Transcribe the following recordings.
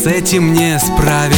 с этим не справиться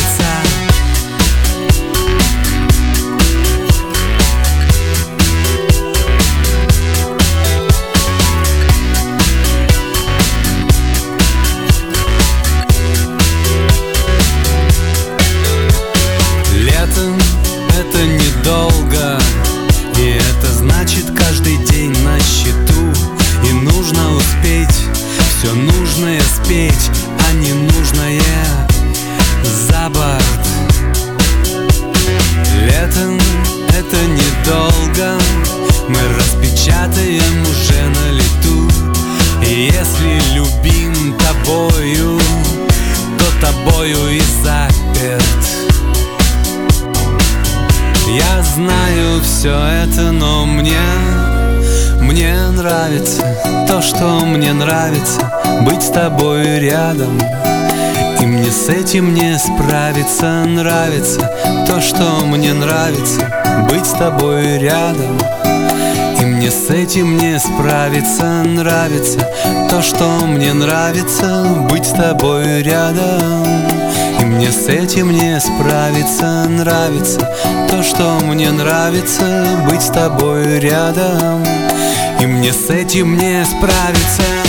тобой рядом. И мне с этим не справиться Нравится то, что мне нравится Быть с тобой рядом. И мне с этим не справиться Нравится то, что мне нравится Быть с тобой рядом мне с этим не справиться Нравится то, что мне нравится Быть с тобой рядом. И мне с этим не справиться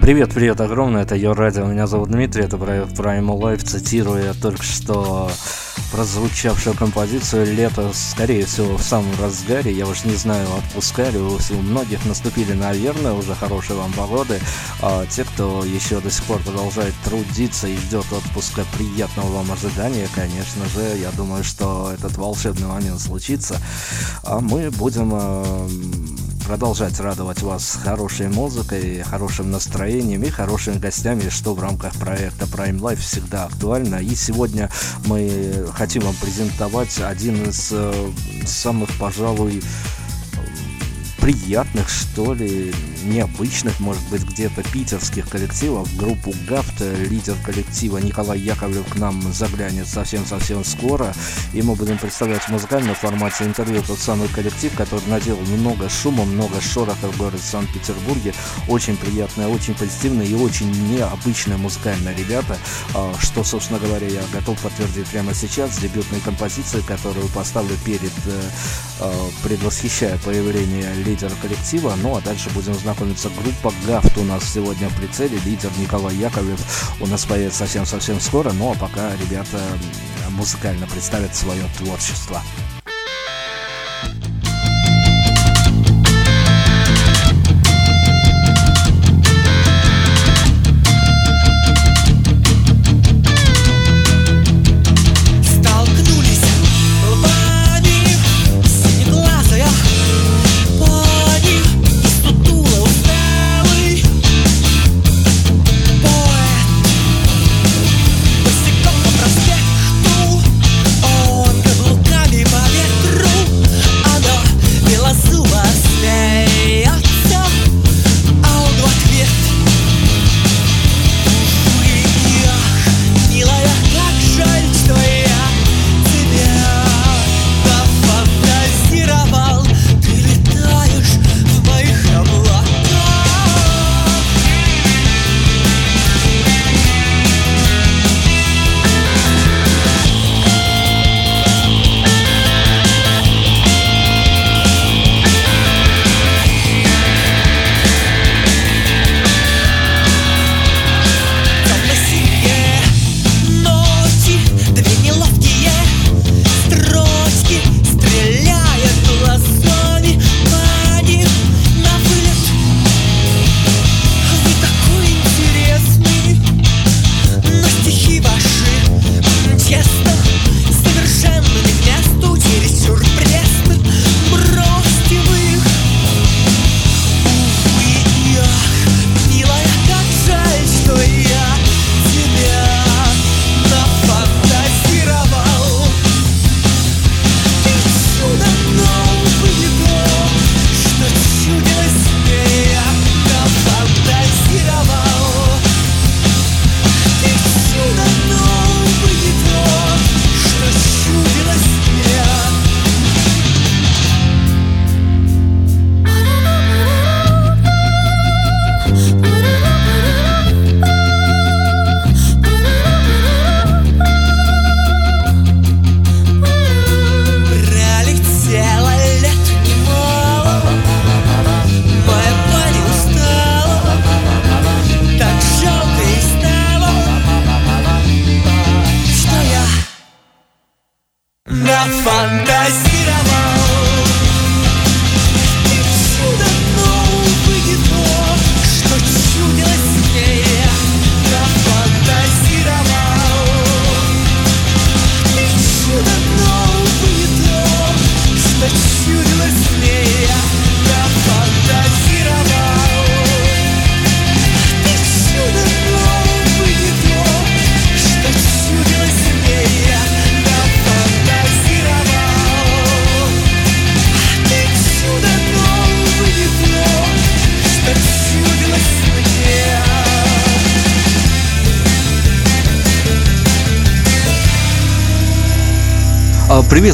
Привет, привет огромное, это Йо Радио, меня зовут Дмитрий, это проект Primal Life, цитируя только что прозвучавшую композицию «Лето», скорее всего, в самом разгаре, я уж не знаю, отпускали, у многих наступили, наверное, уже хорошие вам погоды, а те, кто еще до сих пор продолжает трудиться и ждет отпуска приятного вам ожидания, конечно же, я думаю, что этот волшебный момент случится, а мы будем э, продолжать радовать вас хорошей музыкой, хорошим настроением и хорошими гостями, что в рамках проекта Prime Life всегда актуально. И сегодня мы хотим вам презентовать один из э, самых, пожалуй, приятных, что ли, необычных, может быть, где-то питерских коллективов. Группу ГАФТ, лидер коллектива Николай Яковлев к нам заглянет совсем-совсем скоро. И мы будем представлять в музыкальном формате интервью тот самый коллектив, который наделал много шума, много шороха в городе Санкт-Петербурге. Очень приятные, очень позитивные и очень необычные музыкальные ребята, а, что, собственно говоря, я готов подтвердить прямо сейчас. Дебютной композиции, которую поставлю перед, э, а, предвосхищая появление лидера коллектива. Ну а дальше будем знакомиться. Группа Гафт у нас сегодня в прицеле. Лидер Николай Яковлев у нас появится совсем-совсем скоро. Ну а пока ребята музыкально представят свое творчество.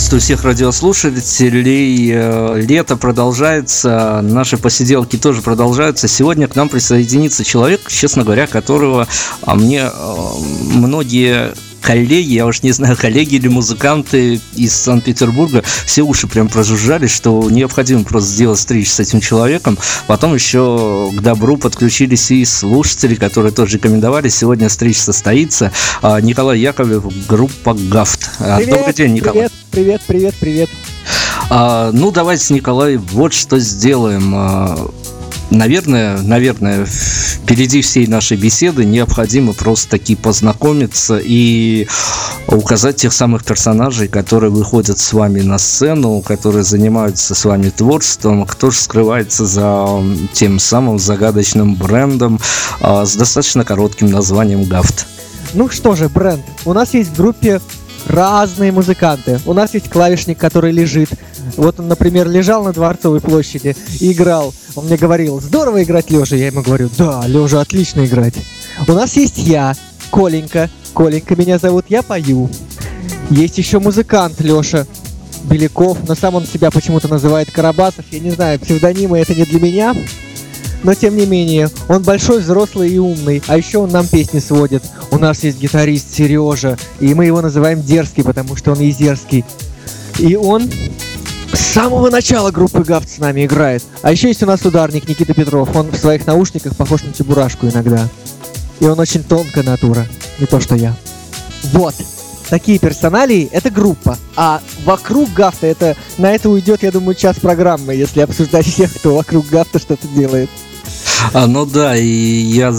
Приветствую всех радиослушателей. Э, лето продолжается, наши посиделки тоже продолжаются. Сегодня к нам присоединится человек, честно говоря, которого а мне э, многие коллеги, я уж не знаю, коллеги или музыканты из Санкт-Петербурга, все уши прям прожужжали, что необходимо просто сделать встречу с этим человеком. Потом еще к добру подключились и слушатели, которые тоже рекомендовали. Сегодня встреча состоится. А, Николай Яковлев, группа ГАФТ. А, привет, Добрый день, Николай. Привет, привет, привет, привет. А, ну, давайте, Николай, вот что сделаем. Наверное, наверное, впереди всей нашей беседы необходимо просто таки познакомиться и указать тех самых персонажей, которые выходят с вами на сцену, которые занимаются с вами творчеством, кто же скрывается за тем самым загадочным брендом а, с достаточно коротким названием Гафт. Ну что же, бренд. У нас есть в группе разные музыканты. У нас есть клавишник, который лежит. Вот он, например, лежал на Дворцовой площади и играл. Он мне говорил, здорово играть лежа. Я ему говорю, да, лежа отлично играть. У нас есть я, Коленька. Коленька меня зовут, я пою. Есть еще музыкант Леша Беляков, но сам он себя почему-то называет Карабасов. Я не знаю, псевдонимы это не для меня. Но тем не менее, он большой, взрослый и умный. А еще он нам песни сводит. У нас есть гитарист Сережа, и мы его называем Дерзкий, потому что он езерский. И он с самого начала группы Гафт с нами играет. А еще есть у нас ударник Никита Петров. Он в своих наушниках похож на Чебурашку иногда. И он очень тонкая натура. Не то, что я. Вот. Такие персоналии — это группа. А вокруг Гафта это... На это уйдет, я думаю, час программы, если обсуждать всех, кто вокруг Гафта что-то делает. А, ну да, и я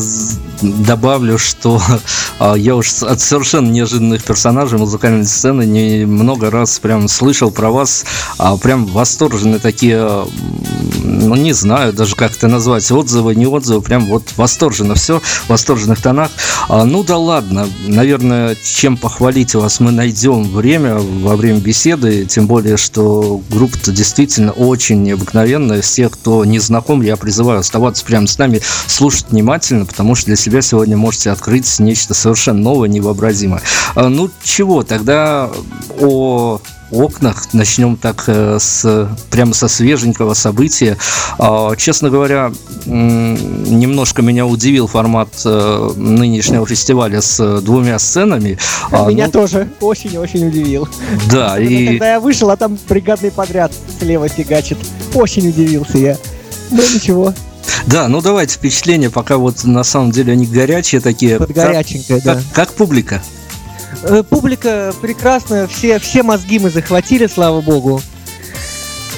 добавлю, что а, я уж от совершенно неожиданных персонажей музыкальной сцены не много раз прям слышал про вас, а прям восторженные такие, ну не знаю даже как это назвать, отзывы, не отзывы, прям вот восторженно все, в восторженных тонах. А, ну да ладно, наверное, чем похвалить вас мы найдем время во время беседы, тем более, что группа-то действительно очень необыкновенная. Всех, кто не знаком, я призываю оставаться с нами, слушать внимательно, потому что для себя сегодня можете открыть нечто совершенно новое, невообразимое. А, ну чего, тогда о окнах. Начнем так э, с прямо со свеженького события. А, честно говоря, немножко меня удивил формат э, нынешнего фестиваля с двумя сценами. А, меня ну, тоже очень-очень удивил. Да, и... Когда я вышел, а там бригадный подряд слева фигачит. Очень удивился я. Но ничего. Да, ну давайте впечатления, пока вот на самом деле они горячие такие. Под горяченькое, да. Как, как публика? Э, публика прекрасная, все, все мозги мы захватили, слава богу.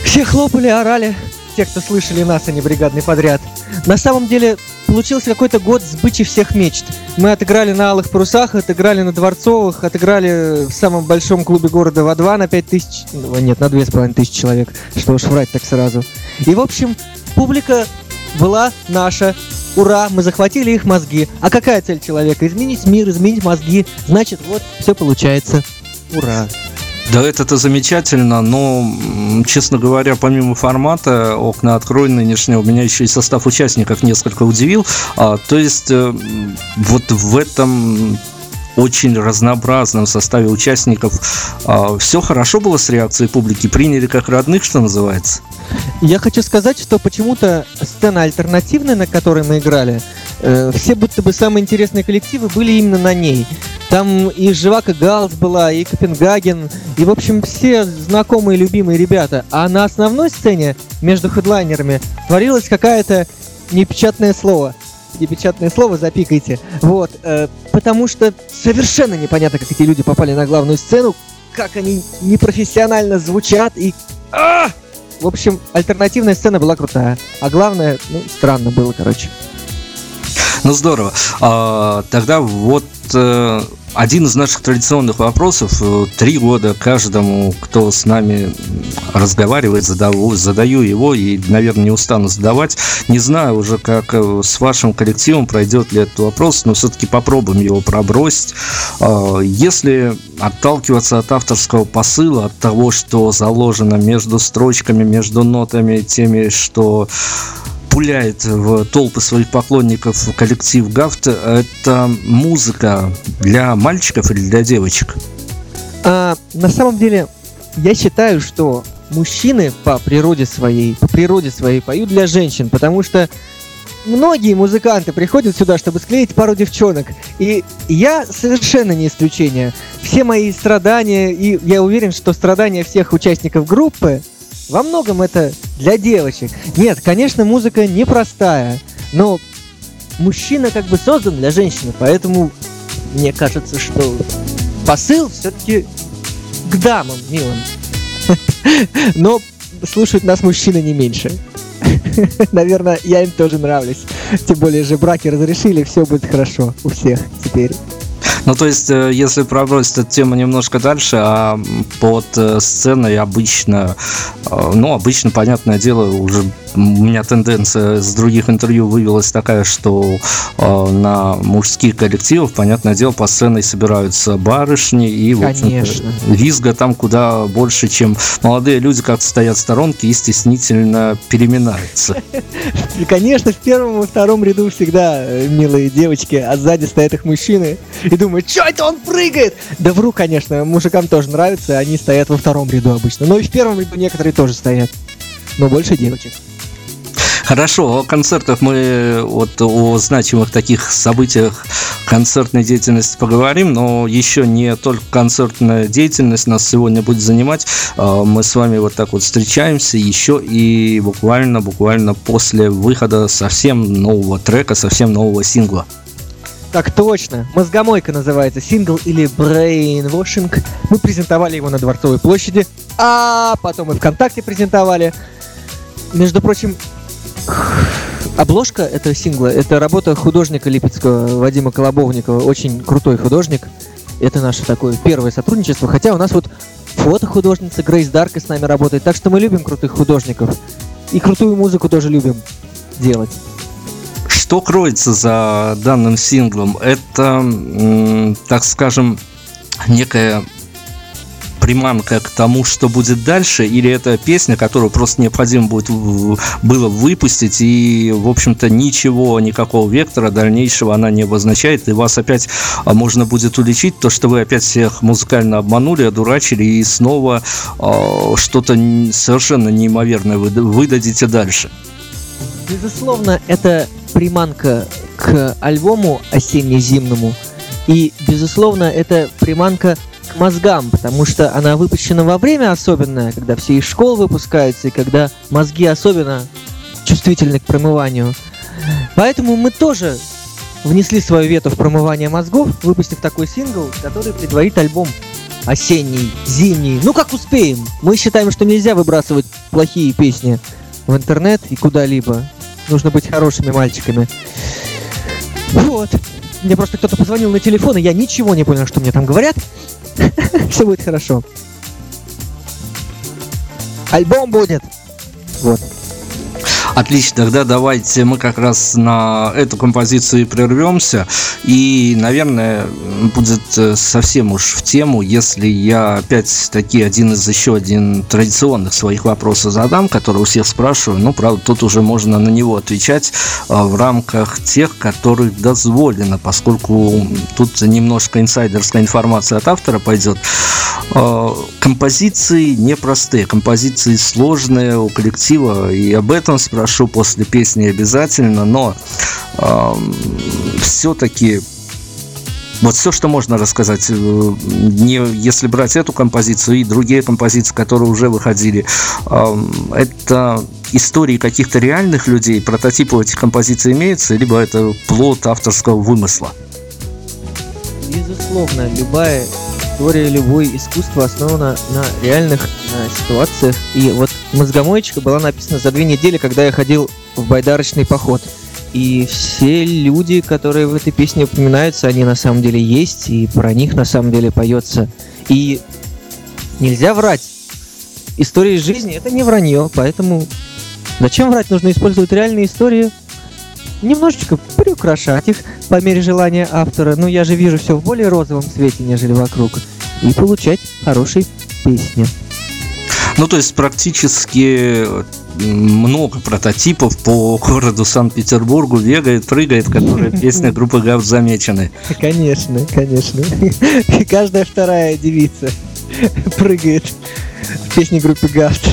Все хлопали, орали, те, кто слышали нас, а не бригадный подряд. На самом деле, получился какой-то год сбычи всех мечт. Мы отыграли на Алых Парусах, отыграли на Дворцовых, отыграли в самом большом клубе города В2 на 5 тысяч... Нет, на 2,5 тысячи человек. Что уж врать так сразу. И, в общем, публика была наша. Ура, мы захватили их мозги. А какая цель человека? Изменить мир, изменить мозги. Значит, вот, все получается. Ура. Да, это-то замечательно, но, честно говоря, помимо формата «Окна открой» нынешнего, меня еще и состав участников несколько удивил. А, то есть, э, вот в этом очень разнообразном составе участников. А, все хорошо было с реакцией публики, приняли как родных, что называется. Я хочу сказать, что почему-то сцена альтернативная, на которой мы играли, э, все будто бы самые интересные коллективы были именно на ней. Там и Живака Галс была, и Копенгаген, и, в общем, все знакомые, любимые ребята. А на основной сцене, между хедлайнерами, творилось какое-то непечатное слово – непечатное слово запикайте. Вот, э, потому что совершенно непонятно, как эти люди попали на главную сцену, как они непрофессионально звучат и... А! В общем, альтернативная сцена была крутая. А главное, ну, странно было, короче. Ну здорово. А, тогда вот э, один из наших традиционных вопросов. Э, три года каждому, кто с нами разговаривает, задаю, задаю его и, наверное, не устану задавать. Не знаю уже, как э, с вашим коллективом пройдет ли этот вопрос, но все-таки попробуем его пробросить. А, если отталкиваться от авторского посыла, от того, что заложено между строчками, между нотами, теми, что пуляет в толпы своих поклонников коллектив Гафт, это музыка для мальчиков или для девочек? А, на самом деле, я считаю, что мужчины по природе своей, по природе своей поют для женщин, потому что многие музыканты приходят сюда, чтобы склеить пару девчонок. И я совершенно не исключение. Все мои страдания, и я уверен, что страдания всех участников группы во многом это для девочек. Нет, конечно, музыка непростая, но мужчина как бы создан для женщины, поэтому мне кажется, что посыл все-таки к дамам, милым. Но слушают нас мужчины не меньше. Наверное, я им тоже нравлюсь. Тем более же браки разрешили, все будет хорошо у всех теперь. Ну, то есть, э, если пробросить эту тему немножко дальше, а под э, сценой обычно, э, ну, обычно, понятное дело, уже у меня тенденция с других интервью вывелась такая, что на мужских коллективах, понятное дело, по сцене собираются барышни, и, в Конечно. визга там куда больше, чем молодые люди как-то стоят в сторонке и стеснительно переминаются. Конечно, в первом и втором ряду всегда милые девочки, а сзади стоят их мужчины и думают, думают, что это он прыгает? Да вру, конечно, мужикам тоже нравится, они стоят во втором ряду обычно. Но и в первом ряду некоторые тоже стоят. Но больше девочек. Хорошо, о концертах мы вот о значимых таких событиях концертной деятельности поговорим, но еще не только концертная деятельность нас сегодня будет занимать. А, мы с вами вот так вот встречаемся еще и буквально, буквально после выхода совсем нового трека, совсем нового сингла. Так точно. Мозгомойка называется сингл или Brainwashing. Мы презентовали его на Дворцовой площади, а потом и ВКонтакте презентовали. Между прочим, обложка этого сингла – это работа художника липецкого Вадима Колобовникова. Очень крутой художник. Это наше такое первое сотрудничество. Хотя у нас вот фотохудожница Грейс Дарка с нами работает. Так что мы любим крутых художников. И крутую музыку тоже любим делать. Что кроется за данным синглом? Это, так скажем, некая приманка к тому, что будет дальше, или это песня, которую просто необходимо будет было выпустить, и, в общем-то, ничего, никакого вектора дальнейшего она не обозначает, и вас опять а, можно будет уличить, то, что вы опять всех музыкально обманули, одурачили, и снова э, что-то совершенно неимоверное выдадите дальше. Безусловно, это приманка к альбому осенне-зимному. И, безусловно, это приманка к мозгам, потому что она выпущена во время особенное, когда все из школ выпускаются, и когда мозги особенно чувствительны к промыванию. Поэтому мы тоже внесли свою вету в промывание мозгов, выпустив такой сингл, который предварит альбом осенний, зимний. Ну как успеем? Мы считаем, что нельзя выбрасывать плохие песни в интернет и куда-либо. Нужно быть хорошими мальчиками. Вот. Мне просто кто-то позвонил на телефон, и я ничего не понял, что мне там говорят. Все будет хорошо. Альбом будет. Вот. Отлично, тогда давайте мы как раз на эту композицию прервемся. И, наверное, будет э, совсем уж в тему, если я опять-таки один из еще один традиционных своих вопросов задам, который у всех спрашиваю. Ну, правда, тут уже можно на него отвечать э, в рамках тех, которых дозволено, поскольку тут немножко инсайдерская информация от автора пойдет. Э, композиции непростые, композиции сложные у коллектива, и об этом спрашиваю прошу после песни обязательно, но э, все-таки вот все, что можно рассказать, э, не, если брать эту композицию и другие композиции, которые уже выходили, это истории каких-то реальных людей, прототипы этих композиций имеются, либо это плод авторского вымысла? Безусловно, любая история, любое искусство основано на реальных на ситуациях. И вот «Мозгомоечка» была написана за две недели, когда я ходил в байдарочный поход. И все люди, которые в этой песне упоминаются, они на самом деле есть, и про них на самом деле поется. И нельзя врать. История из жизни это не вранье, поэтому зачем врать? Нужно использовать реальные истории, немножечко приукрашать их по мере желания автора. Ну, я же вижу все в более розовом цвете, нежели вокруг. И получать хорошие песни. Ну, то есть практически много прототипов по городу Санкт-Петербургу бегает, прыгает, которые песни группы Гав замечены. Конечно, конечно. И каждая вторая девица прыгает в песне группы Гафт.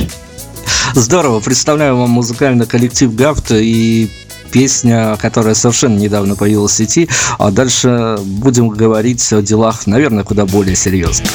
Здорово, представляю вам музыкальный коллектив Гафт и песня, которая совершенно недавно появилась в сети, а дальше будем говорить о делах, наверное, куда более серьезных.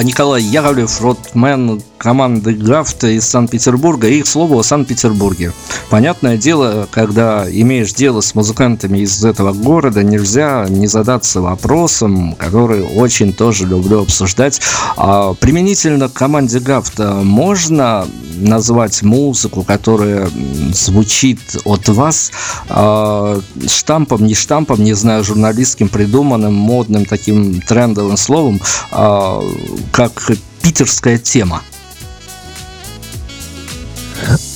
Николай Яровлев, фронтмен команды Гафта из Санкт-Петербурга. И, к слову, о Санкт-Петербурге. Понятное дело, когда имеешь дело с музыкантами из этого города, нельзя не задаться вопросом, который очень тоже люблю обсуждать. А применительно к команде Гафта можно назвать музыку, которая звучит от вас э, штампом, не штампом, не знаю, журналистским, придуманным, модным таким трендовым словом, э, как питерская тема?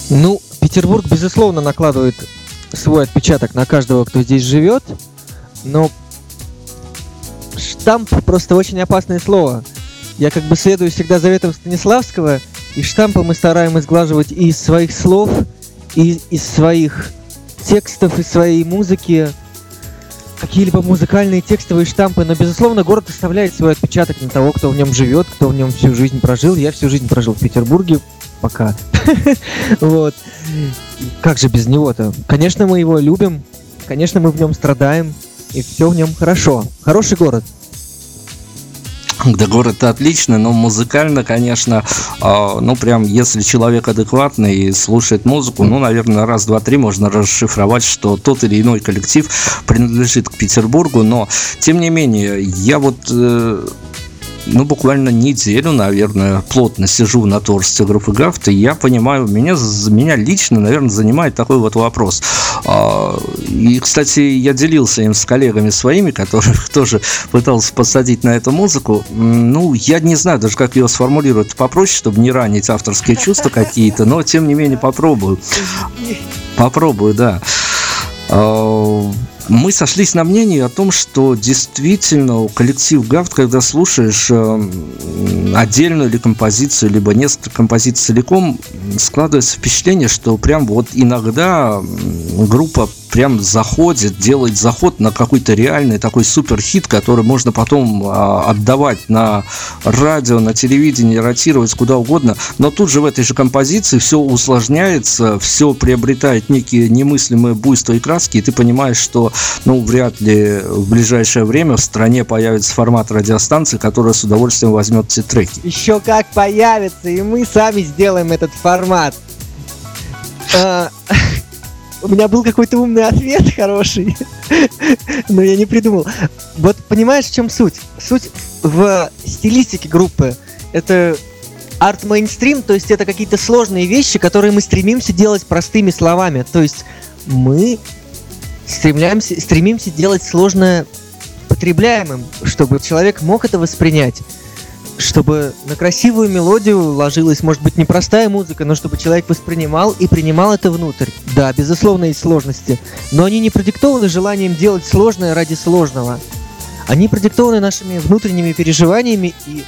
Ну, Петербург, безусловно, накладывает свой отпечаток на каждого, кто здесь живет, но штамп просто очень опасное слово. Я как бы следую всегда заветам Станиславского, и штампы мы стараемся сглаживать и из своих слов, и из своих текстов, из своей музыки, какие-либо музыкальные текстовые штампы, но, безусловно, город оставляет свой отпечаток на того, кто в нем живет, кто в нем всю жизнь прожил. Я всю жизнь прожил в Петербурге, пока. Вот. Как же без него-то? Конечно, мы его любим, конечно, мы в нем страдаем, и все в нем хорошо. Хороший город. Да, город отличный, но музыкально, конечно, э, ну, прям, если человек адекватный и слушает музыку, ну, наверное, раз, два, три можно расшифровать, что тот или иной коллектив принадлежит к Петербургу, но, тем не менее, я вот э, ну, буквально неделю, наверное, плотно сижу на творчестве группы Гафт, и я понимаю, меня, меня лично, наверное, занимает такой вот вопрос. А, и, кстати, я делился им с коллегами своими, которых тоже пытался посадить на эту музыку. Ну, я не знаю даже, как ее сформулировать попроще, чтобы не ранить авторские чувства какие-то, но, тем не менее, попробую. Попробую, да. Мы сошлись на мнении о том, что действительно коллектив Гафт, когда слушаешь э, отдельную или композицию, либо несколько композиций целиком, складывается впечатление, что прям вот иногда группа прям заходит, делает заход на какой-то реальный такой супер хит, который можно потом а, отдавать на радио, на телевидении, ротировать куда угодно. Но тут же в этой же композиции все усложняется, все приобретает некие немыслимые буйства и краски, и ты понимаешь, что ну, вряд ли в ближайшее время в стране появится формат радиостанции, которая с удовольствием возьмет эти треки. Еще как появится, и мы сами сделаем этот формат. У меня был какой-то умный ответ хороший, но я не придумал. Вот понимаешь, в чем суть? Суть в стилистике группы. Это арт-мейнстрим, то есть это какие-то сложные вещи, которые мы стремимся делать простыми словами. То есть мы стремляемся, стремимся делать сложное потребляемым, чтобы человек мог это воспринять чтобы на красивую мелодию ложилась, может быть, непростая музыка, но чтобы человек воспринимал и принимал это внутрь. Да, безусловно, есть сложности, но они не продиктованы желанием делать сложное ради сложного. Они продиктованы нашими внутренними переживаниями и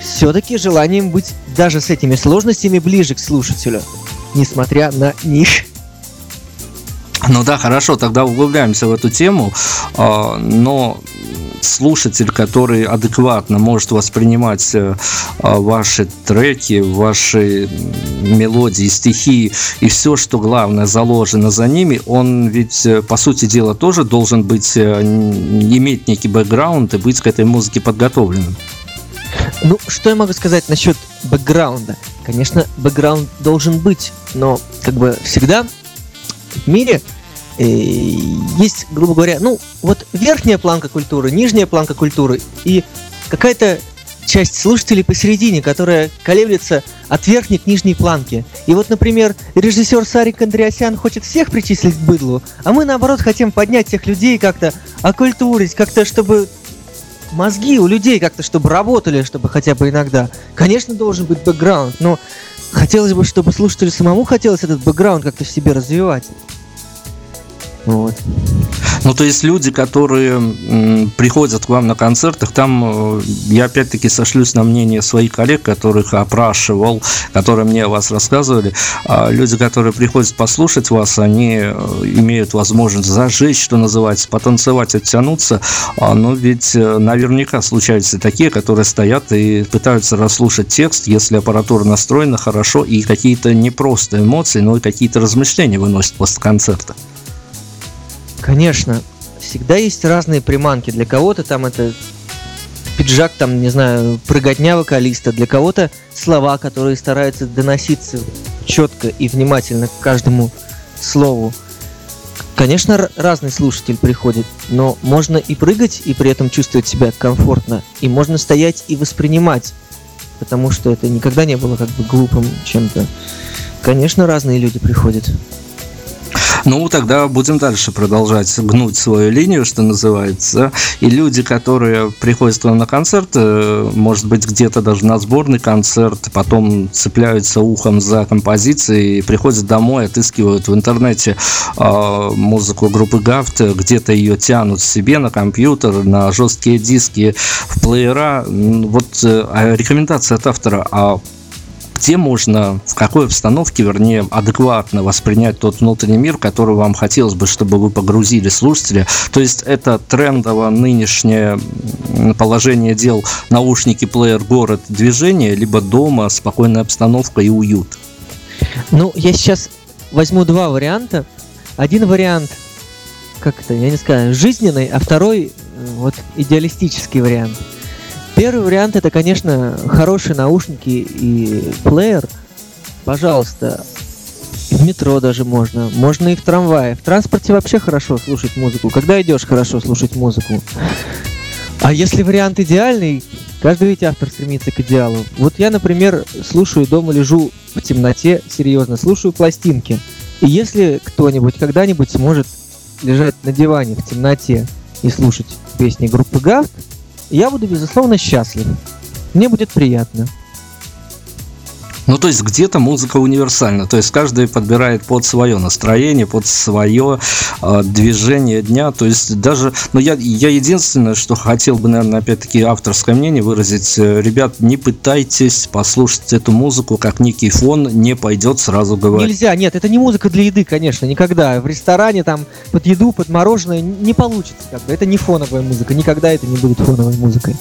все-таки желанием быть даже с этими сложностями ближе к слушателю, несмотря на них. Ну да, хорошо, тогда углубляемся в эту тему, а, но слушатель, который адекватно может воспринимать э, а, ваши треки, ваши мелодии, стихи и все, что главное заложено за ними, он ведь, э, по сути дела, тоже должен быть, э, иметь некий бэкграунд и быть к этой музыке подготовленным. Ну, что я могу сказать насчет бэкграунда? Конечно, бэкграунд должен быть, но как бы всегда в мире есть, грубо говоря, ну, вот верхняя планка культуры, нижняя планка культуры и какая-то часть слушателей посередине, которая колеблется от верхней к нижней планки. И вот, например, режиссер Сарик Андреасян хочет всех причислить к быдлу, а мы, наоборот, хотим поднять тех людей как-то, окультурить, как-то, чтобы мозги у людей как-то, чтобы работали, чтобы хотя бы иногда. Конечно, должен быть бэкграунд, но хотелось бы, чтобы слушателю самому хотелось этот бэкграунд как-то в себе развивать. Вот. Ну, то есть люди, которые приходят к вам на концертах, там э, я опять-таки сошлюсь на мнение своих коллег, которых опрашивал, которые мне о вас рассказывали. А люди, которые приходят послушать вас, они э, имеют возможность зажечь, что называется, потанцевать, оттянуться. А, но ведь э, наверняка случаются такие, которые стоят и пытаются расслушать текст, если аппаратура настроена хорошо, и какие-то не просто эмоции, но и какие-то размышления выносят после концерта. Конечно, всегда есть разные приманки. Для кого-то там это пиджак, там, не знаю, прыготня вокалиста, для кого-то слова, которые стараются доноситься четко и внимательно к каждому слову. Конечно, разный слушатель приходит, но можно и прыгать, и при этом чувствовать себя комфортно, и можно стоять и воспринимать, потому что это никогда не было как бы глупым чем-то. Конечно, разные люди приходят. Ну, тогда будем дальше продолжать гнуть свою линию, что называется. И люди, которые приходят к вам на концерт, э, может быть, где-то даже на сборный концерт, потом цепляются ухом за композиции, приходят домой, отыскивают в интернете э, музыку группы Гафт, где-то ее тянут себе на компьютер, на жесткие диски, в плеера. Вот э, а рекомендация от автора, а где можно, в какой обстановке, вернее, адекватно воспринять тот внутренний мир, который вам хотелось бы, чтобы вы погрузили слушателя. То есть это трендово нынешнее положение дел наушники, плеер, город, движение, либо дома, спокойная обстановка и уют. Ну, я сейчас возьму два варианта. Один вариант, как это, я не знаю, жизненный, а второй э, вот идеалистический вариант. Первый вариант это, конечно, хорошие наушники и плеер. Пожалуйста, в метро даже можно, можно и в трамвае. В транспорте вообще хорошо слушать музыку. Когда идешь, хорошо слушать музыку. А если вариант идеальный, каждый ведь автор стремится к идеалу. Вот я, например, слушаю дома, лежу в темноте, серьезно, слушаю пластинки. И если кто-нибудь когда-нибудь сможет лежать на диване в темноте и слушать песни группы Гафт, я буду, безусловно, счастлив. Мне будет приятно. Ну, то есть где-то музыка универсальна, то есть каждый подбирает под свое настроение, под свое э, движение дня, то есть даже, ну, я, я единственное, что хотел бы, наверное, опять-таки авторское мнение выразить, э, ребят, не пытайтесь послушать эту музыку как некий фон, не пойдет сразу говорить. Нельзя, нет, это не музыка для еды, конечно, никогда. В ресторане там под еду, под мороженое не получится, как бы, это не фоновая музыка, никогда это не будет фоновой музыкой.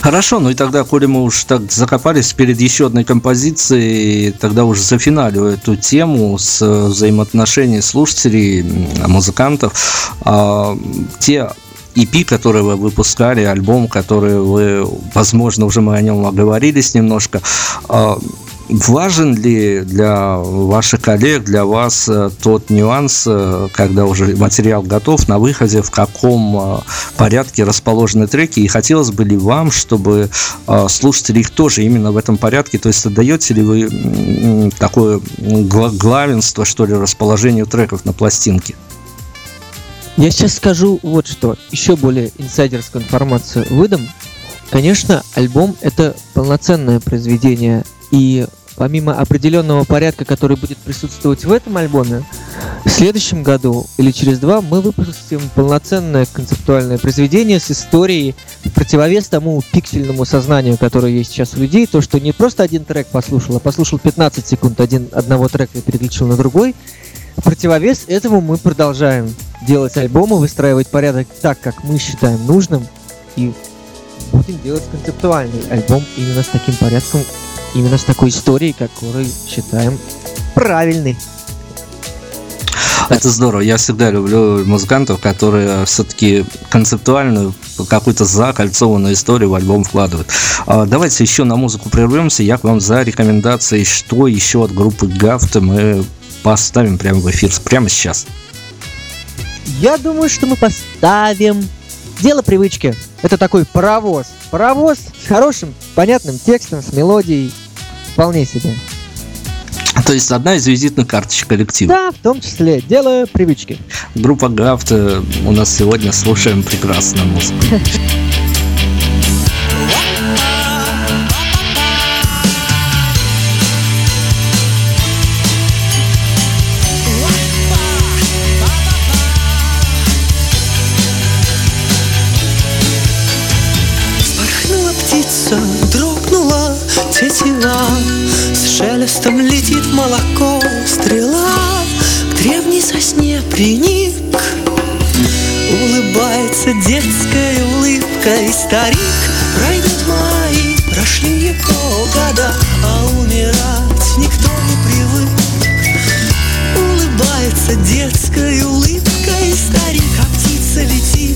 Хорошо, ну и тогда, коли мы уж так закопались перед еще одной композицией, тогда уже зафиналю эту тему с взаимоотношений слушателей, музыкантов. А, те EP, которые вы выпускали, альбом, который вы, возможно, уже мы о нем оговорились немножко, а, Важен ли для ваших коллег, для вас э, тот нюанс, э, когда уже материал готов, на выходе, в каком э, порядке расположены треки, и хотелось бы ли вам, чтобы слушатели их тоже именно в этом порядке, то есть отдаете ли вы такое главенство, что ли, расположению треков на пластинке? Я сейчас скажу вот что, еще более инсайдерскую информацию выдам. Конечно, альбом это полноценное произведение, и помимо определенного порядка, который будет присутствовать в этом альбоме, в следующем году или через два мы выпустим полноценное концептуальное произведение с историей в противовес тому пиксельному сознанию, которое есть сейчас у людей, то, что не просто один трек послушал, а послушал 15 секунд один, одного трека и переключил на другой. В противовес этому мы продолжаем делать альбомы, выстраивать порядок так, как мы считаем нужным, и будем делать концептуальный альбом именно с таким порядком, именно с такой историей, которую считаем правильной. Это здорово. Я всегда люблю музыкантов, которые все-таки концептуальную какую-то закольцованную историю в альбом вкладывают. А, давайте еще на музыку прервемся. Я к вам за рекомендацией, что еще от группы Гафта мы поставим прямо в эфир прямо сейчас. Я думаю, что мы поставим Дело привычки. Это такой паровоз. Паровоз с хорошим, понятным текстом, с мелодией. Вполне себе. То есть одна из визитных карточек коллектива. Да, в том числе. Дело привычки. Группа Гафт у нас сегодня слушаем прекрасную музыку. Тетива С шелестом летит молоко. Стрела к древней сосне приник. Улыбается детской улыбкой старик Пройдут мои, прошли его года А умирать никто не привык. Улыбается детской улыбкой старик А птица летит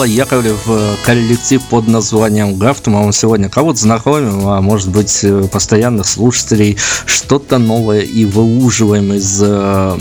Николай Яковлев, э, коллектив под названием Гафт. Мы вам сегодня кого-то знакомим, а может быть э, постоянных слушателей что-то новое и выуживаем из э,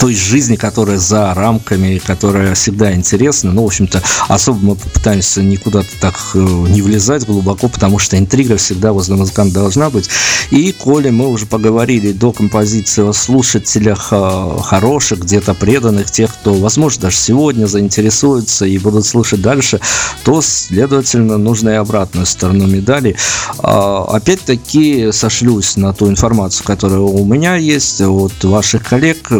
той жизни, которая за рамками, которая всегда интересна. Ну, в общем-то, особо мы попытаемся никуда-то так э, не влезать глубоко, потому что интрига всегда возле музыканта должна быть. И, коли мы уже поговорили до композиции о слушателях э, хороших, где-то преданных, тех, кто, возможно, даже сегодня заинтересуется и будут слушать дальше, то, следовательно, нужно и обратную сторону медали. А, опять-таки, сошлюсь на ту информацию, которая у меня есть, от ваших коллег,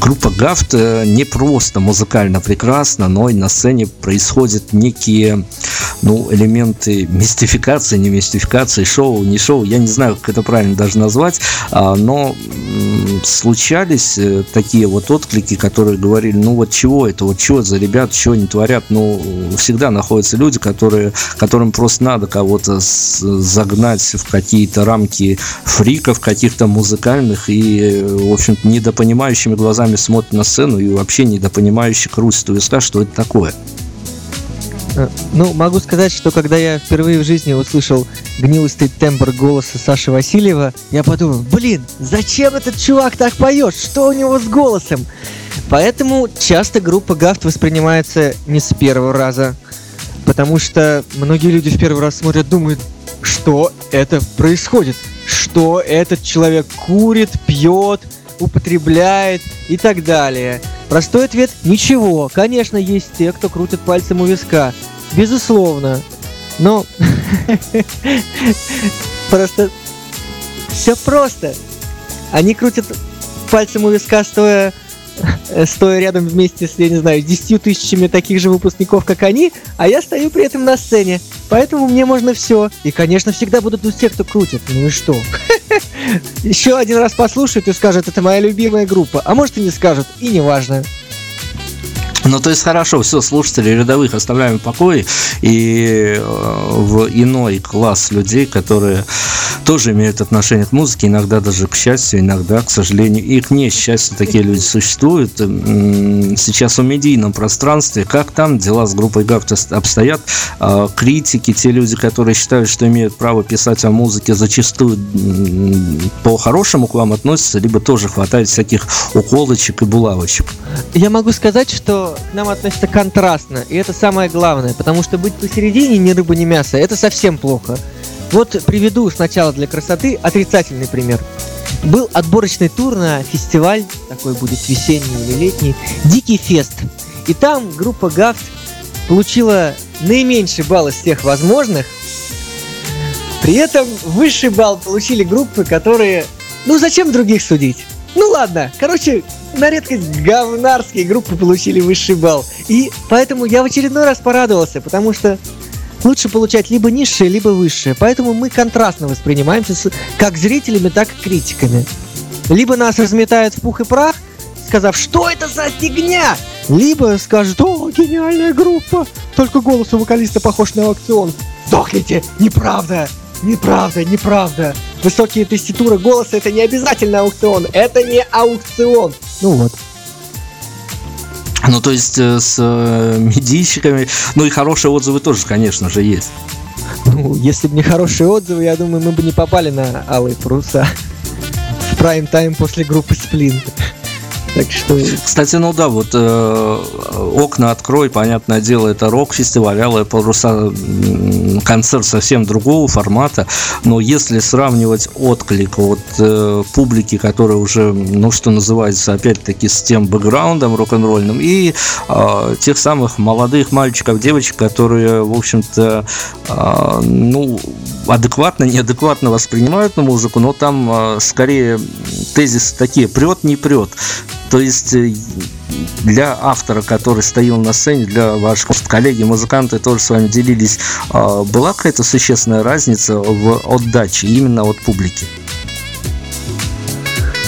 группа Гафт э, не просто музыкально прекрасна, но и на сцене происходят некие ну, элементы мистификации, не мистификации, шоу, не шоу, я не знаю, как это правильно даже назвать, а, но случались э, такие вот отклики, которые говорили, ну вот чего это, вот чего за ребят, чего они творят, ну всегда находятся люди, которые, которым просто надо кого-то загнать в какие-то рамки фриков каких-то музыкальных и, в общем-то, недопонимающими глазами смотрят на сцену и вообще недопонимающих крутят у виска, что это такое. Э, ну, могу сказать, что когда я впервые в жизни услышал гнилостый тембр голоса Саши Васильева, я подумал, блин, зачем этот чувак так поет? Что у него с голосом? Поэтому часто группа Гафт воспринимается не с первого раза. Потому что многие люди в первый раз смотрят, думают, что это происходит? Что этот человек курит, пьет, употребляет и так далее. Простой ответ – ничего. Конечно, есть те, кто крутит пальцем у виска. Безусловно. Но просто все просто. Они крутят пальцем у виска, стоя стоя рядом вместе с, я не знаю, десятью тысячами таких же выпускников, как они, а я стою при этом на сцене. Поэтому мне можно все. И, конечно, всегда будут у тех, кто крутит. Ну и что? Еще один раз послушают и скажут, это моя любимая группа. А может и не скажут, и не важно. Ну, то есть хорошо, все, слушатели рядовых оставляем в покое и э, в иной класс людей, которые тоже имеют отношение к музыке, иногда даже к счастью, иногда, к сожалению, и к несчастью такие люди существуют. Сейчас в медийном пространстве, как там дела с группой Гафт обстоят, а, критики, те люди, которые считают, что имеют право писать о музыке, зачастую по-хорошему к вам относятся, либо тоже хватает всяких уколочек и булавочек. Я могу сказать, что к нам относятся контрастно, и это самое главное, потому что быть посередине ни рыба, ни мясо, это совсем плохо. Вот приведу сначала для красоты отрицательный пример. Был отборочный тур на фестиваль, такой будет весенний или летний, Дикий фест. И там группа Гафт получила наименьший балл из всех возможных. При этом высший балл получили группы, которые... Ну зачем других судить? Ну ладно, короче, на редкость говнарские группы получили высший балл. И поэтому я в очередной раз порадовался, потому что лучше получать либо низшее, либо высшее. Поэтому мы контрастно воспринимаемся с, как зрителями, так и критиками. Либо нас разметают в пух и прах, сказав, что это за фигня? Либо скажут, о, гениальная группа, только голос у вокалиста похож на аукцион. Сдохните, неправда, неправда, неправда. Высокие тесситуры голоса это не обязательно аукцион, это не аукцион. Ну вот. Ну, то есть э, с э, медийщиками, ну и хорошие отзывы тоже, конечно же, есть. Ну, если бы не хорошие отзывы, я думаю, мы бы не попали на алые паруса в прайм-тайм после группы Сплин. Так что... Кстати, ну да, вот э, окна открой, понятное дело, это рок-фестиваль, Алые паруса, концерт совсем другого формата, но если сравнивать отклик от э, публики, которая уже, ну что называется, опять-таки с тем бэкграундом рок-н-ролльным, и э, тех самых молодых мальчиков, девочек, которые, в общем-то, э, ну, адекватно, неадекватно воспринимают на музыку, но там э, скорее тезисы такие, прет, не прет. То есть э, для автора, который стоял на сцене, для ваших коллеги, музыканты тоже с вами делились, э, была какая-то существенная разница в отдаче именно от публики?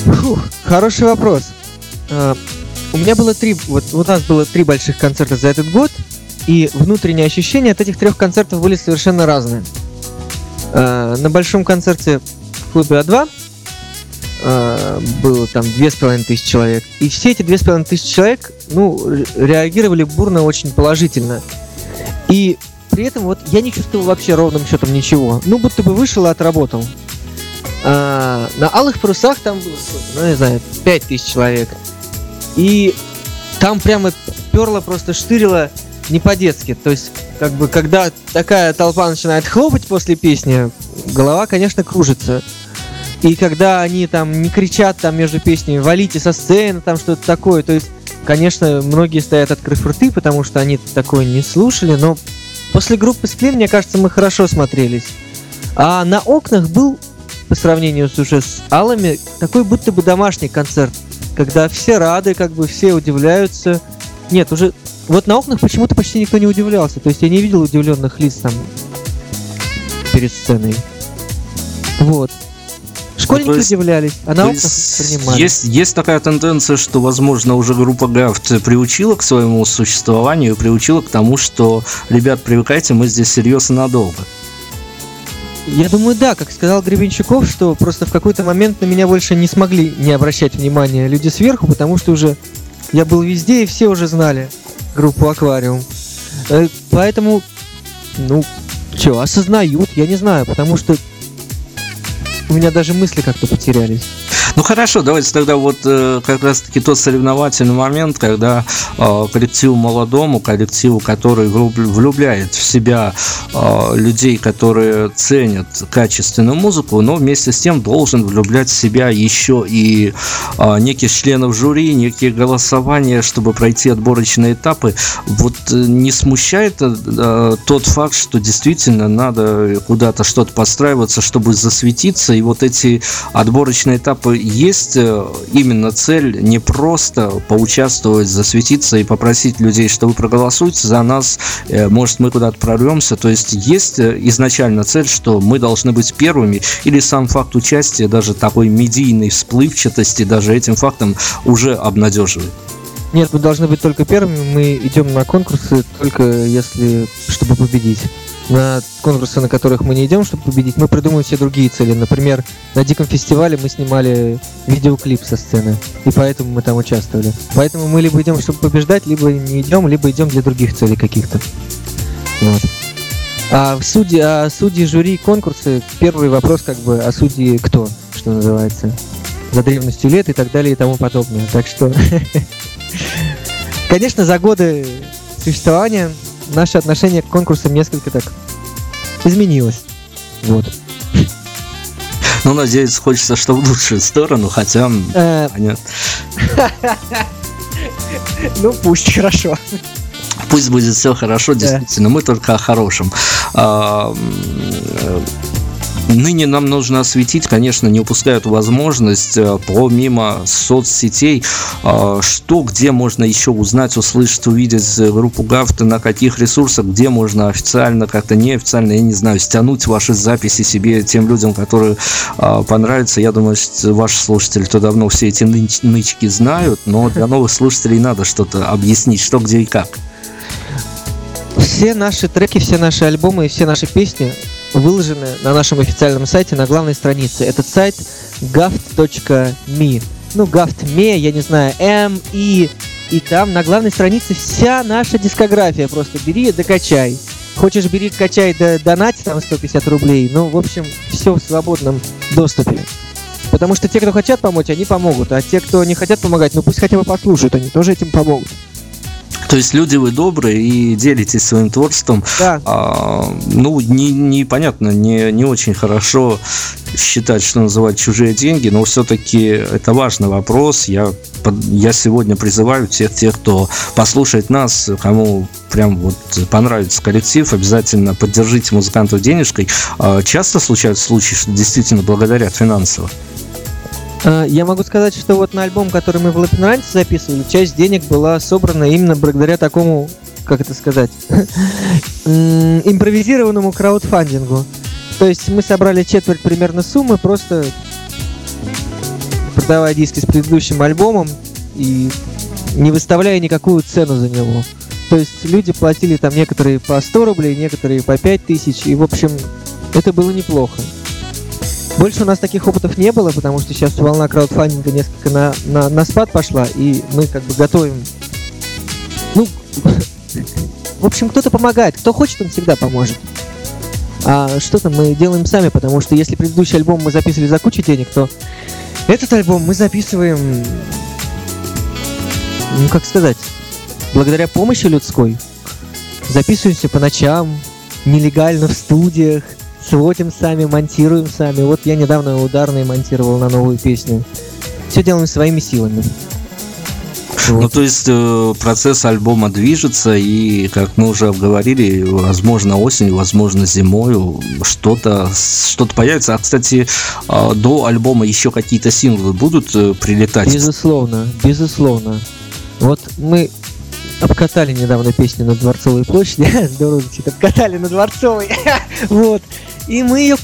Фу, хороший вопрос. Uh, у меня было три, вот у нас было три больших концерта за этот год, и внутренние ощущения от этих трех концертов были совершенно разные. Uh, на большом концерте в клубе А2 э, было там две с половиной тысячи человек. И все эти две с половиной тысячи человек, ну, реагировали бурно очень положительно. И при этом вот я не чувствовал вообще ровным счетом ничего. Ну, будто бы вышел и отработал. А, на алых парусах там было, ну, не знаю, пять тысяч человек. И там прямо перло, просто штырило не по-детски. То есть, как бы, когда такая толпа начинает хлопать после песни, голова, конечно, кружится. И когда они там не кричат там между песнями «валите со сцены», там что-то такое, то есть, конечно, многие стоят открыв рты, потому что они такое не слушали, но после группы Сплин, мне кажется, мы хорошо смотрелись. А на окнах был, по сравнению с уже с Алами, такой будто бы домашний концерт, когда все рады, как бы все удивляются. Нет, уже вот на окнах почему-то почти никто не удивлялся. То есть я не видел удивленных лиц там перед сценой. Вот. Школьники есть, удивлялись, а на окнах принимали. Есть, есть такая тенденция, что, возможно, уже группа Гафт приучила к своему существованию, приучила к тому, что, ребят, привыкайте, мы здесь серьезно надолго. Я думаю, да, как сказал Гребенщиков, что просто в какой-то момент на меня больше не смогли не обращать внимания люди сверху, потому что уже я был везде, и все уже знали группу Аквариум. Э, поэтому, ну, что, осознают, я не знаю, потому что у меня даже мысли как-то потерялись. Ну хорошо, давайте тогда вот э, как раз-таки тот соревновательный момент, когда э, коллективу молодому, коллективу, который влюбляет в себя э, людей, которые ценят качественную музыку, но вместе с тем должен влюблять в себя еще и неких членов жюри, некие голосования, чтобы пройти отборочные этапы. Вот не смущает тот факт, что действительно надо куда-то что-то подстраиваться, чтобы засветиться, и вот эти отборочные этапы есть э, именно цель не просто поучаствовать, засветиться и попросить людей, что вы проголосуете за нас, э, может мы куда-то прорвемся. То есть есть э, изначально цель, что мы должны быть первыми, или сам факт участия, даже такой медийной всплывчатости, даже этим фактом уже обнадеживает. Нет, мы должны быть только первыми. Мы идем на конкурсы только если чтобы победить на конкурсы, на которых мы не идем, чтобы победить, мы придумываем все другие цели. Например, на Диком фестивале мы снимали видеоклип со сцены, и поэтому мы там участвовали. Поэтому мы либо идем, чтобы побеждать, либо не идем, либо идем для других целей каких-то. Вот. А судьи, а судьи жюри конкурсы, первый вопрос как бы, а судьи кто, что называется, за древностью лет и так далее и тому подобное. Так что, конечно, за годы существования наше отношение к конкурсам несколько так изменилось. Вот. Ну, надеюсь, хочется, что в лучшую сторону, хотя... Э. Понятно. Ну, пусть хорошо. Пусть будет все хорошо, действительно, мы только о хорошем. Ныне нам нужно осветить, конечно, не упуская эту возможность, э, помимо соцсетей, э, что, где можно еще узнать, услышать, увидеть группу Гафта, на каких ресурсах, где можно официально, как-то неофициально, я не знаю, стянуть ваши записи себе тем людям, которые э, понравятся. Я думаю, что ваши слушатели-то давно все эти нычки знают, но для новых слушателей надо что-то объяснить, что, где и как. Все наши треки, все наши альбомы и все наши песни выложены на нашем официальном сайте на главной странице. Этот сайт gaft.me. Ну, gaft.me, я не знаю, M, И. И там на главной странице вся наша дискография. Просто бери и докачай. Хочешь, бери, качай, да, донать там 150 рублей. Ну, в общем, все в свободном доступе. Потому что те, кто хотят помочь, они помогут. А те, кто не хотят помогать, ну пусть хотя бы послушают, они тоже этим помогут. То есть люди вы добрые и делитесь своим творчеством. Да. А, ну, не, непонятно, не, не очень хорошо считать, что называть чужие деньги, но все-таки это важный вопрос. Я, я сегодня призываю всех тех, кто послушает нас, кому прям вот понравится коллектив, обязательно поддержите музыкантов денежкой. А, часто случаются случаи, что действительно благодарят финансово? А, я могу сказать, что вот на альбом, который мы в Лапенранте записывали, часть денег была собрана именно благодаря такому, как это сказать, импровизированному краудфандингу. То есть мы собрали четверть примерно суммы, просто продавая диски с предыдущим альбомом и не выставляя никакую цену за него. То есть люди платили там некоторые по 100 рублей, некоторые по 5 тысяч, и в общем это было неплохо. Больше у нас таких опытов не было, потому что сейчас волна краудфандинга несколько на, на, на спад пошла, и мы как бы готовим... Ну, в общем, кто-то помогает. Кто хочет, он всегда поможет. А что-то мы делаем сами, потому что если предыдущий альбом мы записывали за кучу денег, то этот альбом мы записываем, ну как сказать, благодаря помощи людской. Записываемся по ночам, нелегально в студиях, сводим сами, монтируем сами. Вот я недавно ударные монтировал на новую песню. Все делаем своими силами. Ну, то есть э, процесс альбома движется, и, как мы уже обговорили, возможно, осенью, возможно, зимой что-то что появится. А, кстати, э, до альбома еще какие-то синглы будут э, прилетать? Безусловно, безусловно. Вот мы обкатали недавно песню на Дворцовой площади. Здорово, звучит. Обкатали на Дворцовой. вот. И мы ее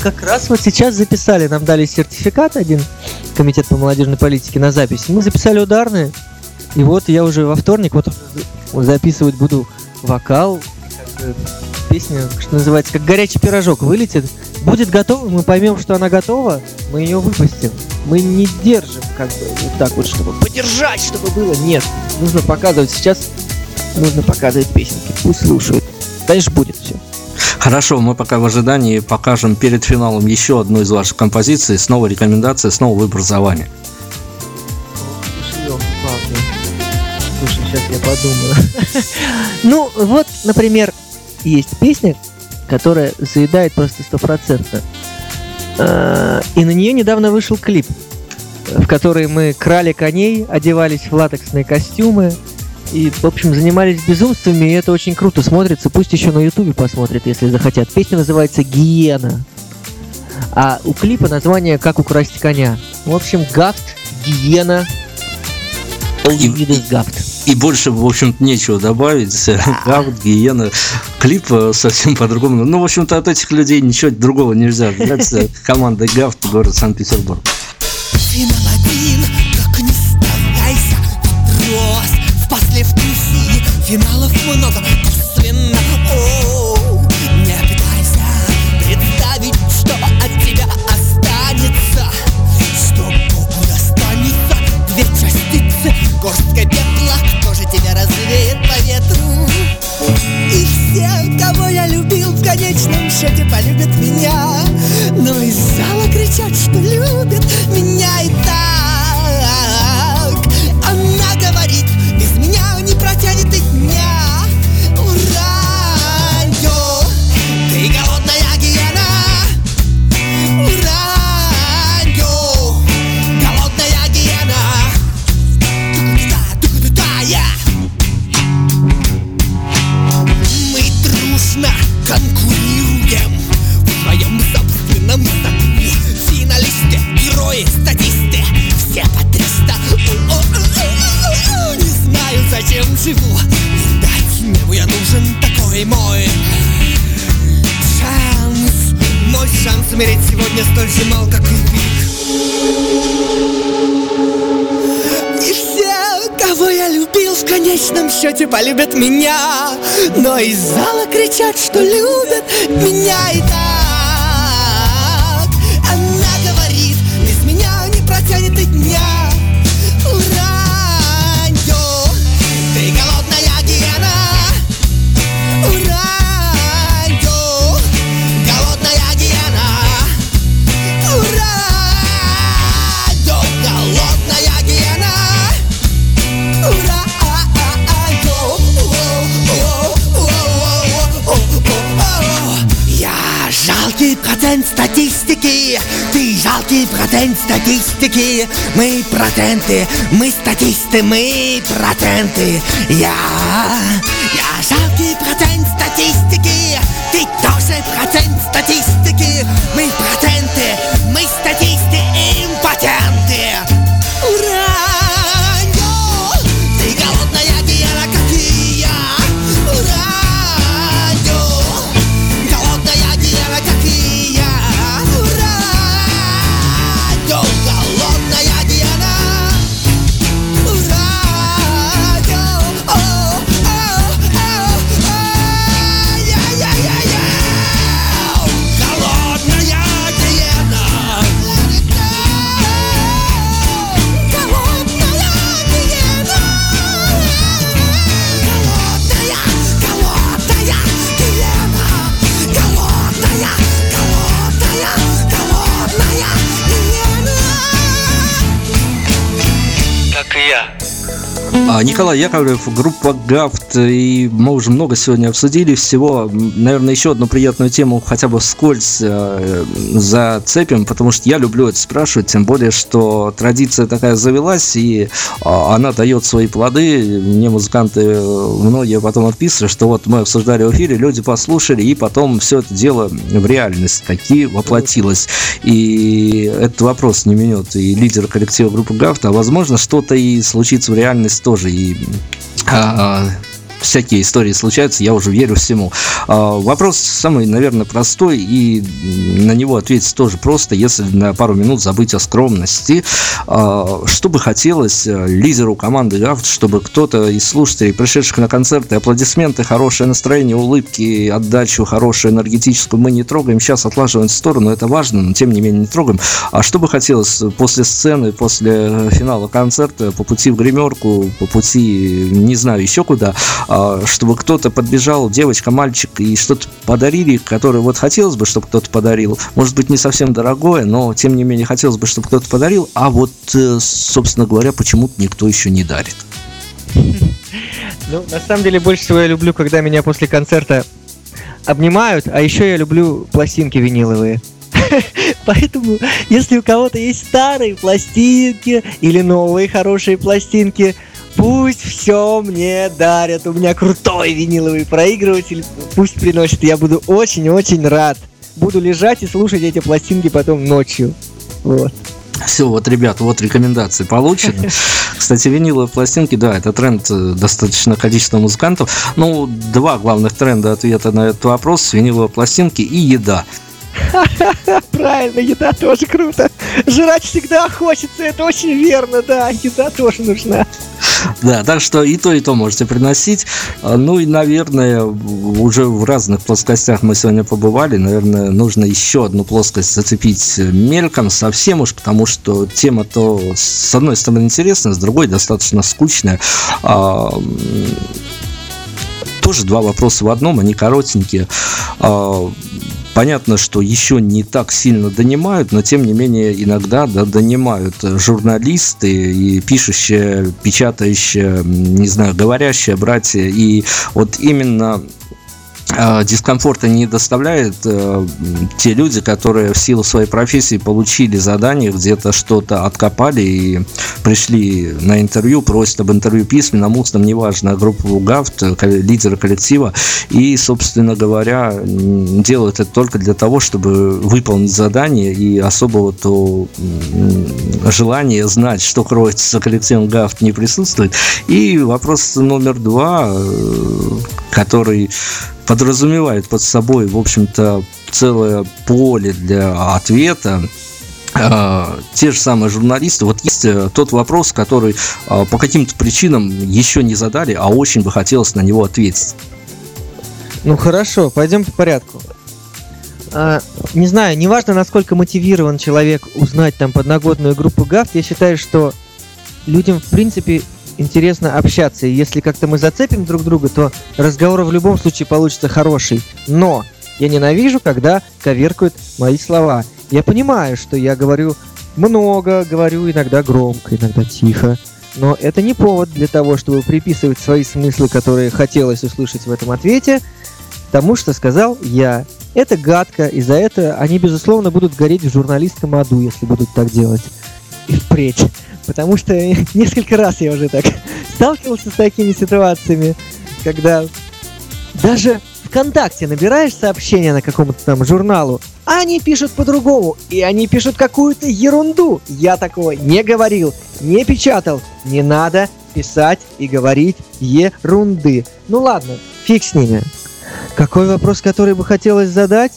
как раз вот сейчас записали. Нам дали сертификат один, комитет по молодежной политике на запись. Мы записали ударные. И вот я уже во вторник вот записывать буду вокал, песня, что называется, как горячий пирожок вылетит. Будет готова, мы поймем, что она готова, мы ее выпустим. Мы не держим, как бы, вот так вот, чтобы подержать, чтобы было. Нет, нужно показывать. Сейчас нужно показывать песенки, пусть слушают. Дальше будет все. Хорошо, мы пока в ожидании покажем перед финалом еще одну из ваших композиций. Снова рекомендация, снова выбор за вами. Слушай, сейчас я подумаю. ну, вот, например, есть песня, которая заедает просто стопроцентно. А, и на нее недавно вышел клип, в который мы крали коней, одевались в латексные костюмы, и, в общем, занимались безумствами, и это очень круто смотрится. Пусть еще на ютубе посмотрят, если захотят. Песня называется «Гиена». А у клипа название «Как украсть коня». В общем, гафт, гиена, is гафт. И больше, в общем-то, нечего добавить. Гаут, гиена. Клип э, совсем по-другому. Ну, в общем-то, от этих людей ничего другого нельзя ждать. Команда Гафт, город Санкт-Петербург. Финал один, только не старайся, вопрос в послевкусии. Финалов много, косвенно. О, не пытайся представить, что от тебя останется. Что Богу достанется, две частицы, горстка пепла, тебя развеет по ветру И все, кого я любил, в конечном счете полюбят меня Но из зала кричат, что любят меня и так такой мой. Шанс. Мой шанс умереть сегодня столь же мал, как и пик И все, кого я любил, в конечном счете полюбят меня. Но из зала кричат, что любят меня. И так Жалкий процент статистики. Мы проценты, мы статисты, мы проценты. Я, Николай Яковлев, группа Гафт, и мы уже много сегодня обсудили всего. Наверное, еще одну приятную тему хотя бы вскользь э, зацепим, потому что я люблю это спрашивать, тем более, что традиция такая завелась, и э, она дает свои плоды. Мне музыканты э, многие потом отписывали, что вот мы обсуждали в эфире, люди послушали, и потом все это дело в реальность таки воплотилось. И этот вопрос не минет и лидер коллектива группы Гафт, а возможно что-то и случится в реальности тоже. И а, всякие истории случаются, я уже верю всему. А, вопрос самый, наверное, простой, и на него ответить тоже просто, если на пару минут забыть о скромности. А, что бы хотелось э, лидеру команды Гафт, чтобы кто-то из слушателей, пришедших на концерты, аплодисменты, хорошее настроение, улыбки, отдачу хорошую, энергетическую мы не трогаем, сейчас отлаживаем в сторону, это важно, но тем не менее не трогаем. А что бы хотелось после сцены, после финала концерта, по пути в гримерку, по пути, не знаю, еще куда, чтобы кто-то подбежал, девочка, мальчик, и что-то подарили, которое вот хотелось бы, чтобы кто-то подарил. Может быть, не совсем дорогое, но тем не менее хотелось бы, чтобы кто-то подарил, а вот, э, собственно говоря, почему-то никто еще не дарит. Ну, на самом деле, больше всего я люблю, когда меня после концерта обнимают, а еще я люблю пластинки виниловые. Поэтому, если у кого-то есть старые пластинки или новые хорошие пластинки, Пусть все мне дарят. У меня крутой виниловый проигрыватель. Пусть приносит. Я буду очень-очень рад. Буду лежать и слушать эти пластинки потом ночью. Вот. Все, вот, ребят, вот рекомендации получены. Кстати, виниловые пластинки, да, это тренд э, достаточно количества музыкантов. Ну, два главных тренда ответа на этот вопрос – виниловые пластинки и еда. Правильно, еда тоже круто. Жрать всегда хочется, это очень верно, да, еда тоже нужна. Да, так что и то, и то можете приносить. А, ну и, наверное, уже в разных плоскостях мы сегодня побывали. Наверное, нужно еще одну плоскость зацепить мельком совсем уж, потому что тема то с одной стороны интересная, с другой достаточно скучная. А, тоже два вопроса в одном, они коротенькие. Понятно, что еще не так сильно донимают, но тем не менее иногда да, донимают журналисты и пишущие, печатающие, не знаю, говорящие братья. И вот именно дискомфорта не доставляет э, те люди, которые в силу своей профессии получили задание, где-то что-то откопали и пришли на интервью, просят об интервью письменном, устном, неважно, группу ГАФТ, лидера коллектива, и, собственно говоря, делают это только для того, чтобы выполнить задание, и особого то желания знать, что кроется за коллективом ГАФТ, не присутствует. И вопрос номер два, э, который подразумевает под собой, в общем-то, целое поле для ответа. А, те же самые журналисты, вот есть э, тот вопрос, который а, по каким-то причинам еще не задали, а очень бы хотелось на него ответить. Ну хорошо, пойдем по порядку. А, не знаю, неважно, насколько мотивирован человек узнать там подноготную группу ГАФТ, я считаю, что людям, в принципе, интересно общаться. И если как-то мы зацепим друг друга, то разговор в любом случае получится хороший. Но я ненавижу, когда коверкают мои слова. Я понимаю, что я говорю много, говорю иногда громко, иногда тихо. Но это не повод для того, чтобы приписывать свои смыслы, которые хотелось услышать в этом ответе, тому, что сказал я. Это гадко, и за это они, безусловно, будут гореть в журналистском аду, если будут так делать. И впредь. Потому что несколько раз я уже так сталкивался с такими ситуациями, когда даже ВКонтакте набираешь сообщение на каком-то там журналу, а они пишут по-другому, и они пишут какую-то ерунду. Я такого не говорил, не печатал. Не надо писать и говорить ерунды. Ну ладно, фиг с ними. Какой вопрос, который бы хотелось задать?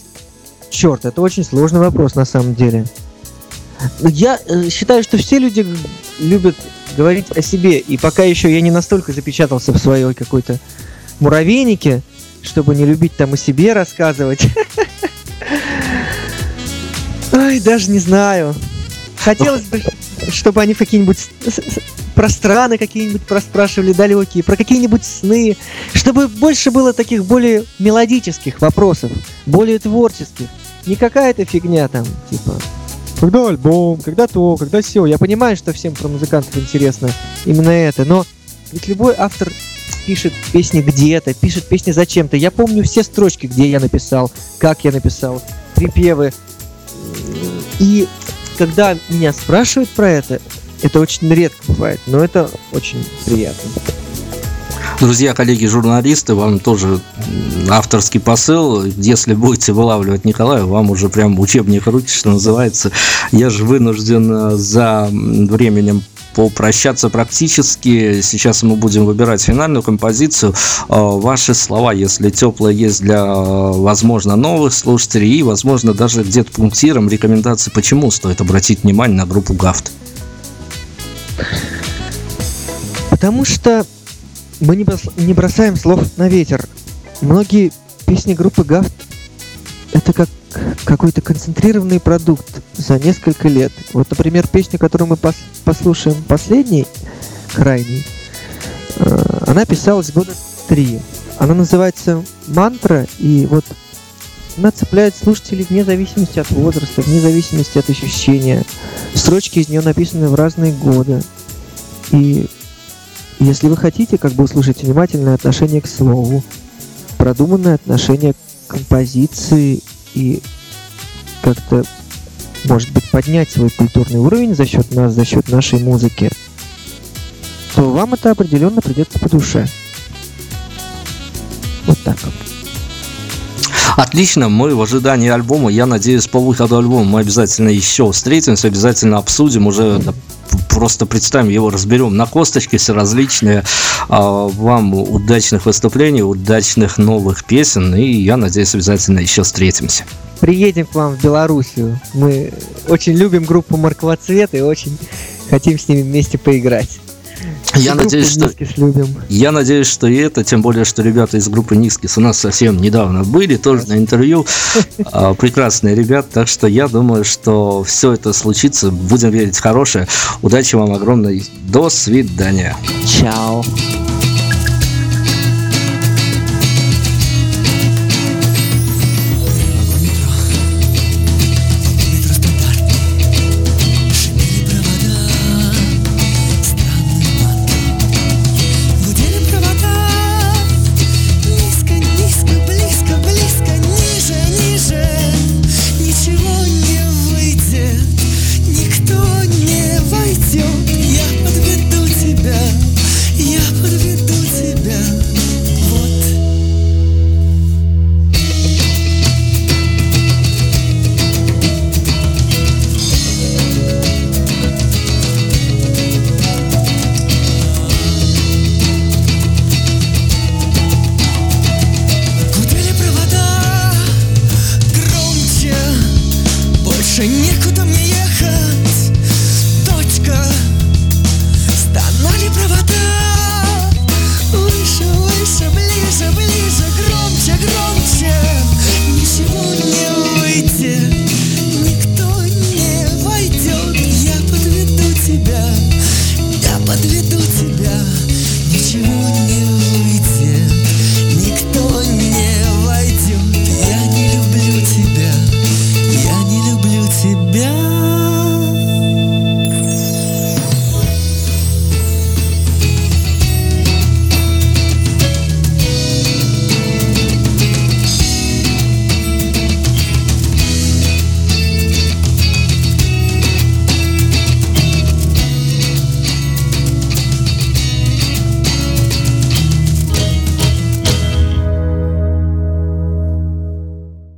Черт, это очень сложный вопрос на самом деле. Я э, считаю, что все люди любят говорить о себе, и пока еще я не настолько запечатался в своей какой-то муравейнике, чтобы не любить там о себе рассказывать. Ой, даже не знаю. Хотелось бы, чтобы они какие-нибудь про страны какие-нибудь проспрашивали далекие, про какие-нибудь сны, чтобы больше было таких более мелодических вопросов, более творческих. Не какая-то фигня там, типа, когда альбом, когда то, когда все. Я понимаю, что всем про музыкантов интересно именно это, но ведь любой автор пишет песни где-то, пишет песни зачем-то. Я помню все строчки, где я написал, как я написал, припевы. И когда меня спрашивают про это, это очень редко бывает, но это очень приятно. Друзья, коллеги, журналисты, вам тоже авторский посыл. Если будете вылавливать Николая, вам уже прям учебник руки, что называется. Я же вынужден э, за временем попрощаться практически. Сейчас мы будем выбирать финальную композицию. Э, ваши слова, если теплые есть для, возможно, новых слушателей и, возможно, даже где-то пунктиром рекомендации, почему стоит обратить внимание на группу Гафт. Потому что мы не, брос... не бросаем слов на ветер. Многие песни группы Гафт это как какой-то концентрированный продукт за несколько лет. Вот, например, песня, которую мы пос послушаем последней, крайней, э она писалась года три. Она называется «Мантра», и вот она цепляет слушателей вне зависимости от возраста, вне зависимости от ощущения. Строчки из нее написаны в разные годы. И если вы хотите, как бы услышать внимательное отношение к слову, продуманное отношение к композиции и как-то, может быть, поднять свой культурный уровень за счет нас, за счет нашей музыки, то вам это определенно придется по душе. Вот так. Отлично, мы в ожидании альбома. Я надеюсь, по выходу альбома мы обязательно еще встретимся, обязательно обсудим уже просто представим его, разберем на косточки все различные. А, вам удачных выступлений, удачных новых песен, и я надеюсь, обязательно еще встретимся. Приедем к вам в Белоруссию. Мы очень любим группу Морква Цвет и очень хотим с ними вместе поиграть. Я надеюсь, что любим. я надеюсь, что и это, тем более, что ребята из группы Нискис у нас совсем недавно были, тоже на интервью. А, прекрасные ребята, так что я думаю, что все это случится. Будем верить в хорошее. Удачи вам огромной. До свидания. Чао.